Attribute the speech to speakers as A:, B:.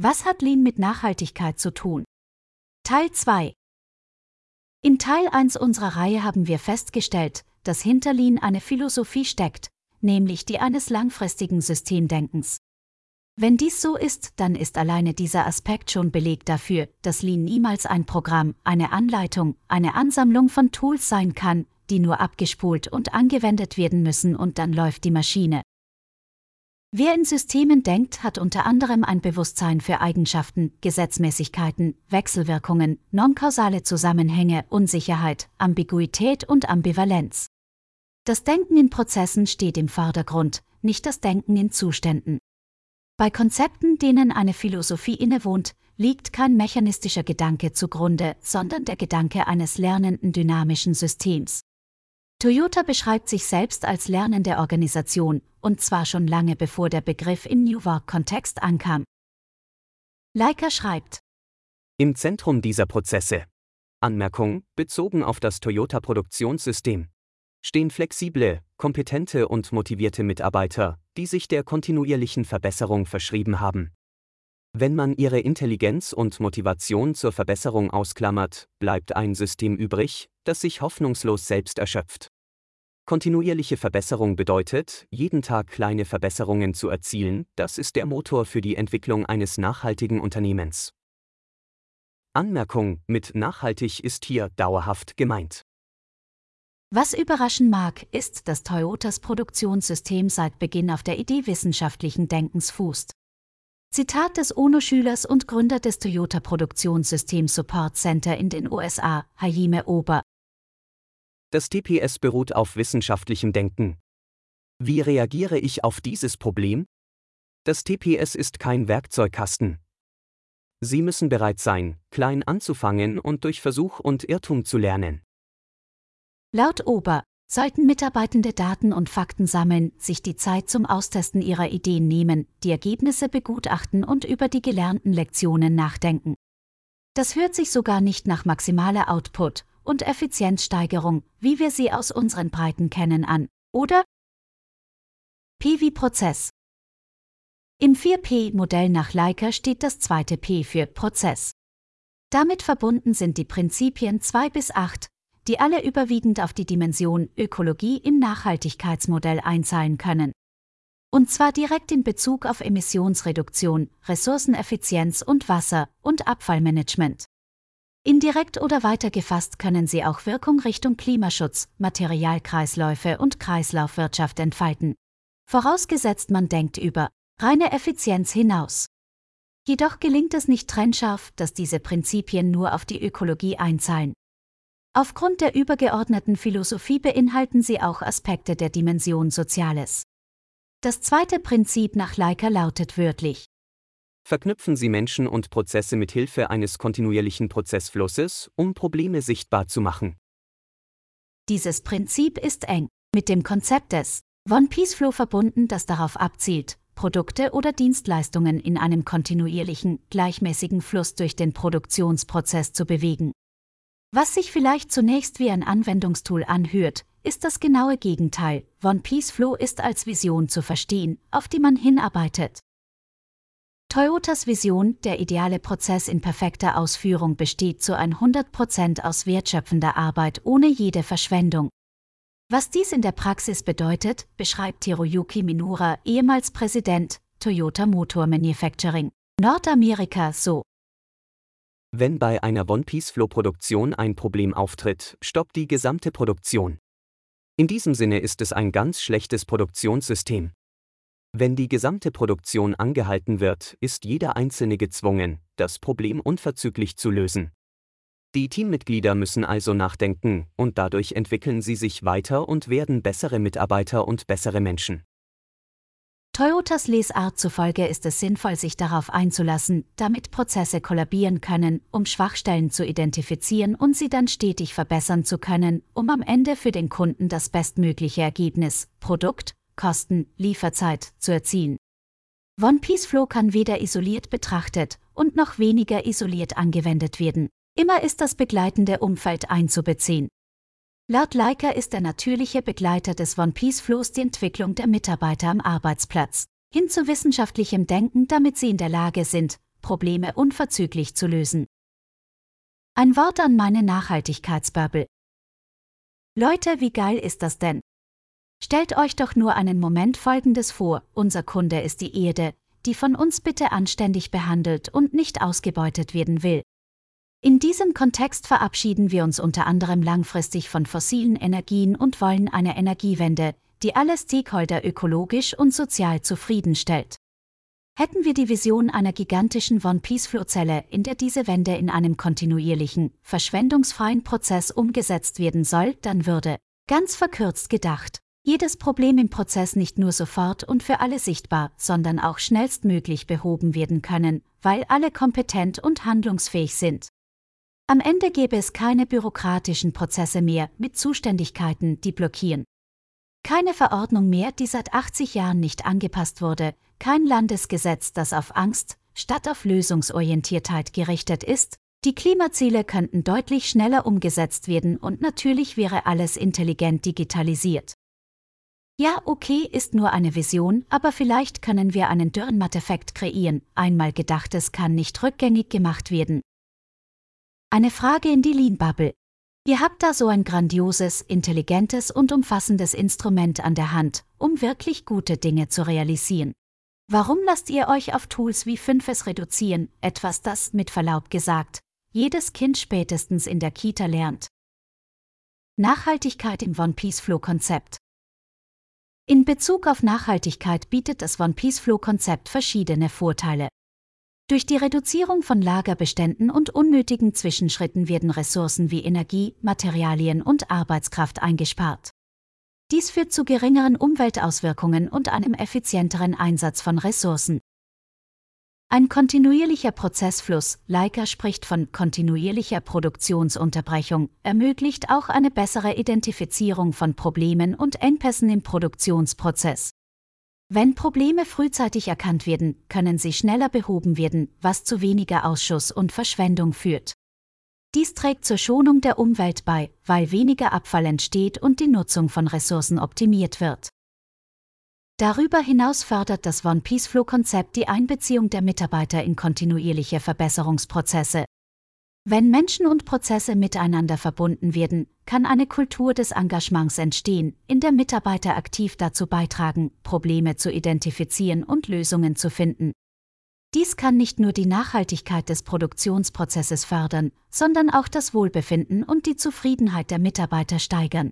A: Was hat Lean mit Nachhaltigkeit zu tun? Teil 2 In Teil 1 unserer Reihe haben wir festgestellt, dass hinter Lean eine Philosophie steckt, nämlich die eines langfristigen Systemdenkens. Wenn dies so ist, dann ist alleine dieser Aspekt schon Beleg dafür, dass Lean niemals ein Programm, eine Anleitung, eine Ansammlung von Tools sein kann, die nur abgespult und angewendet werden müssen und dann läuft die Maschine. Wer in Systemen denkt, hat unter anderem ein Bewusstsein für Eigenschaften, Gesetzmäßigkeiten, Wechselwirkungen, nonkausale Zusammenhänge, Unsicherheit, Ambiguität und Ambivalenz. Das Denken in Prozessen steht im Vordergrund, nicht das Denken in Zuständen. Bei Konzepten, denen eine Philosophie innewohnt, liegt kein mechanistischer Gedanke zugrunde, sondern der Gedanke eines lernenden dynamischen Systems. Toyota beschreibt sich selbst als lernende Organisation, und zwar schon lange bevor der Begriff im New Work-Kontext ankam. Leica schreibt.
B: Im Zentrum dieser Prozesse. Anmerkung, bezogen auf das Toyota-Produktionssystem stehen flexible, kompetente und motivierte Mitarbeiter, die sich der kontinuierlichen Verbesserung verschrieben haben. Wenn man ihre Intelligenz und Motivation zur Verbesserung ausklammert, bleibt ein System übrig, das sich hoffnungslos selbst erschöpft. Kontinuierliche Verbesserung bedeutet, jeden Tag kleine Verbesserungen zu erzielen, das ist der Motor für die Entwicklung eines nachhaltigen Unternehmens. Anmerkung, mit nachhaltig ist hier dauerhaft gemeint.
A: Was überraschen mag, ist, dass Toyotas Produktionssystem seit Beginn auf der Idee wissenschaftlichen Denkens fußt. Zitat des ONO-Schülers und Gründer des Toyota Produktionssystems Support Center in den USA, Hajime Ober.
B: Das TPS beruht auf wissenschaftlichem Denken. Wie reagiere ich auf dieses Problem? Das TPS ist kein Werkzeugkasten. Sie müssen bereit sein, klein anzufangen und durch Versuch und Irrtum zu lernen.
A: Laut Ober sollten Mitarbeitende Daten und Fakten sammeln, sich die Zeit zum Austesten ihrer Ideen nehmen, die Ergebnisse begutachten und über die gelernten Lektionen nachdenken. Das hört sich sogar nicht nach maximaler Output und Effizienzsteigerung, wie wir sie aus unseren Breiten kennen, an, oder? P wie Prozess. Im 4P-Modell nach Leica steht das zweite P für Prozess. Damit verbunden sind die Prinzipien 2 bis 8, die alle überwiegend auf die Dimension Ökologie im Nachhaltigkeitsmodell einzahlen können. Und zwar direkt in Bezug auf Emissionsreduktion, Ressourceneffizienz und Wasser- und Abfallmanagement. Indirekt oder weitergefasst können sie auch Wirkung Richtung Klimaschutz, Materialkreisläufe und Kreislaufwirtschaft entfalten. Vorausgesetzt man denkt über reine Effizienz hinaus. Jedoch gelingt es nicht trennscharf, dass diese Prinzipien nur auf die Ökologie einzahlen. Aufgrund der übergeordneten Philosophie beinhalten sie auch Aspekte der Dimension Soziales. Das zweite Prinzip nach Leica lautet wörtlich.
B: Verknüpfen Sie Menschen und Prozesse mit Hilfe eines kontinuierlichen Prozessflusses, um Probleme sichtbar zu machen.
A: Dieses Prinzip ist eng mit dem Konzept des One Piece Flow verbunden, das darauf abzielt, Produkte oder Dienstleistungen in einem kontinuierlichen, gleichmäßigen Fluss durch den Produktionsprozess zu bewegen. Was sich vielleicht zunächst wie ein Anwendungstool anhört, ist das genaue Gegenteil. One Piece Flow ist als Vision zu verstehen, auf die man hinarbeitet. Toyotas Vision, der ideale Prozess in perfekter Ausführung, besteht zu 100% aus wertschöpfender Arbeit ohne jede Verschwendung. Was dies in der Praxis bedeutet, beschreibt Hiroyuki Minura, ehemals Präsident, Toyota Motor Manufacturing, Nordamerika so.
B: Wenn bei einer One-Piece-Flow-Produktion ein Problem auftritt, stoppt die gesamte Produktion. In diesem Sinne ist es ein ganz schlechtes Produktionssystem. Wenn die gesamte Produktion angehalten wird, ist jeder Einzelne gezwungen, das Problem unverzüglich zu lösen. Die Teammitglieder müssen also nachdenken, und dadurch entwickeln sie sich weiter und werden bessere Mitarbeiter und bessere Menschen.
A: Toyotas Lesart zufolge ist es sinnvoll, sich darauf einzulassen, damit Prozesse kollabieren können, um Schwachstellen zu identifizieren und sie dann stetig verbessern zu können, um am Ende für den Kunden das bestmögliche Ergebnis, Produkt, Kosten, Lieferzeit zu erzielen. One Piece Flow kann weder isoliert betrachtet und noch weniger isoliert angewendet werden. Immer ist das begleitende Umfeld einzubeziehen. Laut Leica ist der natürliche Begleiter des One Piece Flows die Entwicklung der Mitarbeiter am Arbeitsplatz, hin zu wissenschaftlichem Denken, damit sie in der Lage sind, Probleme unverzüglich zu lösen. Ein Wort an meine Nachhaltigkeitsbubble. Leute, wie geil ist das denn? Stellt euch doch nur einen Moment Folgendes vor, unser Kunde ist die Erde, die von uns bitte anständig behandelt und nicht ausgebeutet werden will. In diesem Kontext verabschieden wir uns unter anderem langfristig von fossilen Energien und wollen eine Energiewende, die alle Stakeholder ökologisch und sozial zufriedenstellt. Hätten wir die Vision einer gigantischen One-Piece-Flozelle, in der diese Wende in einem kontinuierlichen, verschwendungsfreien Prozess umgesetzt werden soll, dann würde, ganz verkürzt gedacht, jedes Problem im Prozess nicht nur sofort und für alle sichtbar, sondern auch schnellstmöglich behoben werden können, weil alle kompetent und handlungsfähig sind. Am Ende gäbe es keine bürokratischen Prozesse mehr mit Zuständigkeiten, die blockieren. Keine Verordnung mehr, die seit 80 Jahren nicht angepasst wurde, kein Landesgesetz, das auf Angst statt auf Lösungsorientiertheit gerichtet ist, die Klimaziele könnten deutlich schneller umgesetzt werden und natürlich wäre alles intelligent digitalisiert. Ja, okay, ist nur eine Vision, aber vielleicht können wir einen Dürrenmatt-Effekt kreieren. Einmal gedachtes kann nicht rückgängig gemacht werden. Eine Frage in die Lean-Bubble. Ihr habt da so ein grandioses, intelligentes und umfassendes Instrument an der Hand, um wirklich gute Dinge zu realisieren. Warum lasst ihr euch auf Tools wie Fünfes reduzieren, etwas das, mit Verlaub gesagt, jedes Kind spätestens in der Kita lernt? Nachhaltigkeit im One-Piece-Flow-Konzept. In Bezug auf Nachhaltigkeit bietet das One-Piece-Flow-Konzept verschiedene Vorteile. Durch die Reduzierung von Lagerbeständen und unnötigen Zwischenschritten werden Ressourcen wie Energie, Materialien und Arbeitskraft eingespart. Dies führt zu geringeren Umweltauswirkungen und einem effizienteren Einsatz von Ressourcen. Ein kontinuierlicher Prozessfluss, Leica spricht von kontinuierlicher Produktionsunterbrechung, ermöglicht auch eine bessere Identifizierung von Problemen und Engpässen im Produktionsprozess. Wenn Probleme frühzeitig erkannt werden, können sie schneller behoben werden, was zu weniger Ausschuss und Verschwendung führt. Dies trägt zur Schonung der Umwelt bei, weil weniger Abfall entsteht und die Nutzung von Ressourcen optimiert wird. Darüber hinaus fördert das One Piece Flow Konzept die Einbeziehung der Mitarbeiter in kontinuierliche Verbesserungsprozesse. Wenn Menschen und Prozesse miteinander verbunden werden, kann eine Kultur des Engagements entstehen, in der Mitarbeiter aktiv dazu beitragen, Probleme zu identifizieren und Lösungen zu finden. Dies kann nicht nur die Nachhaltigkeit des Produktionsprozesses fördern, sondern auch das Wohlbefinden und die Zufriedenheit der Mitarbeiter steigern.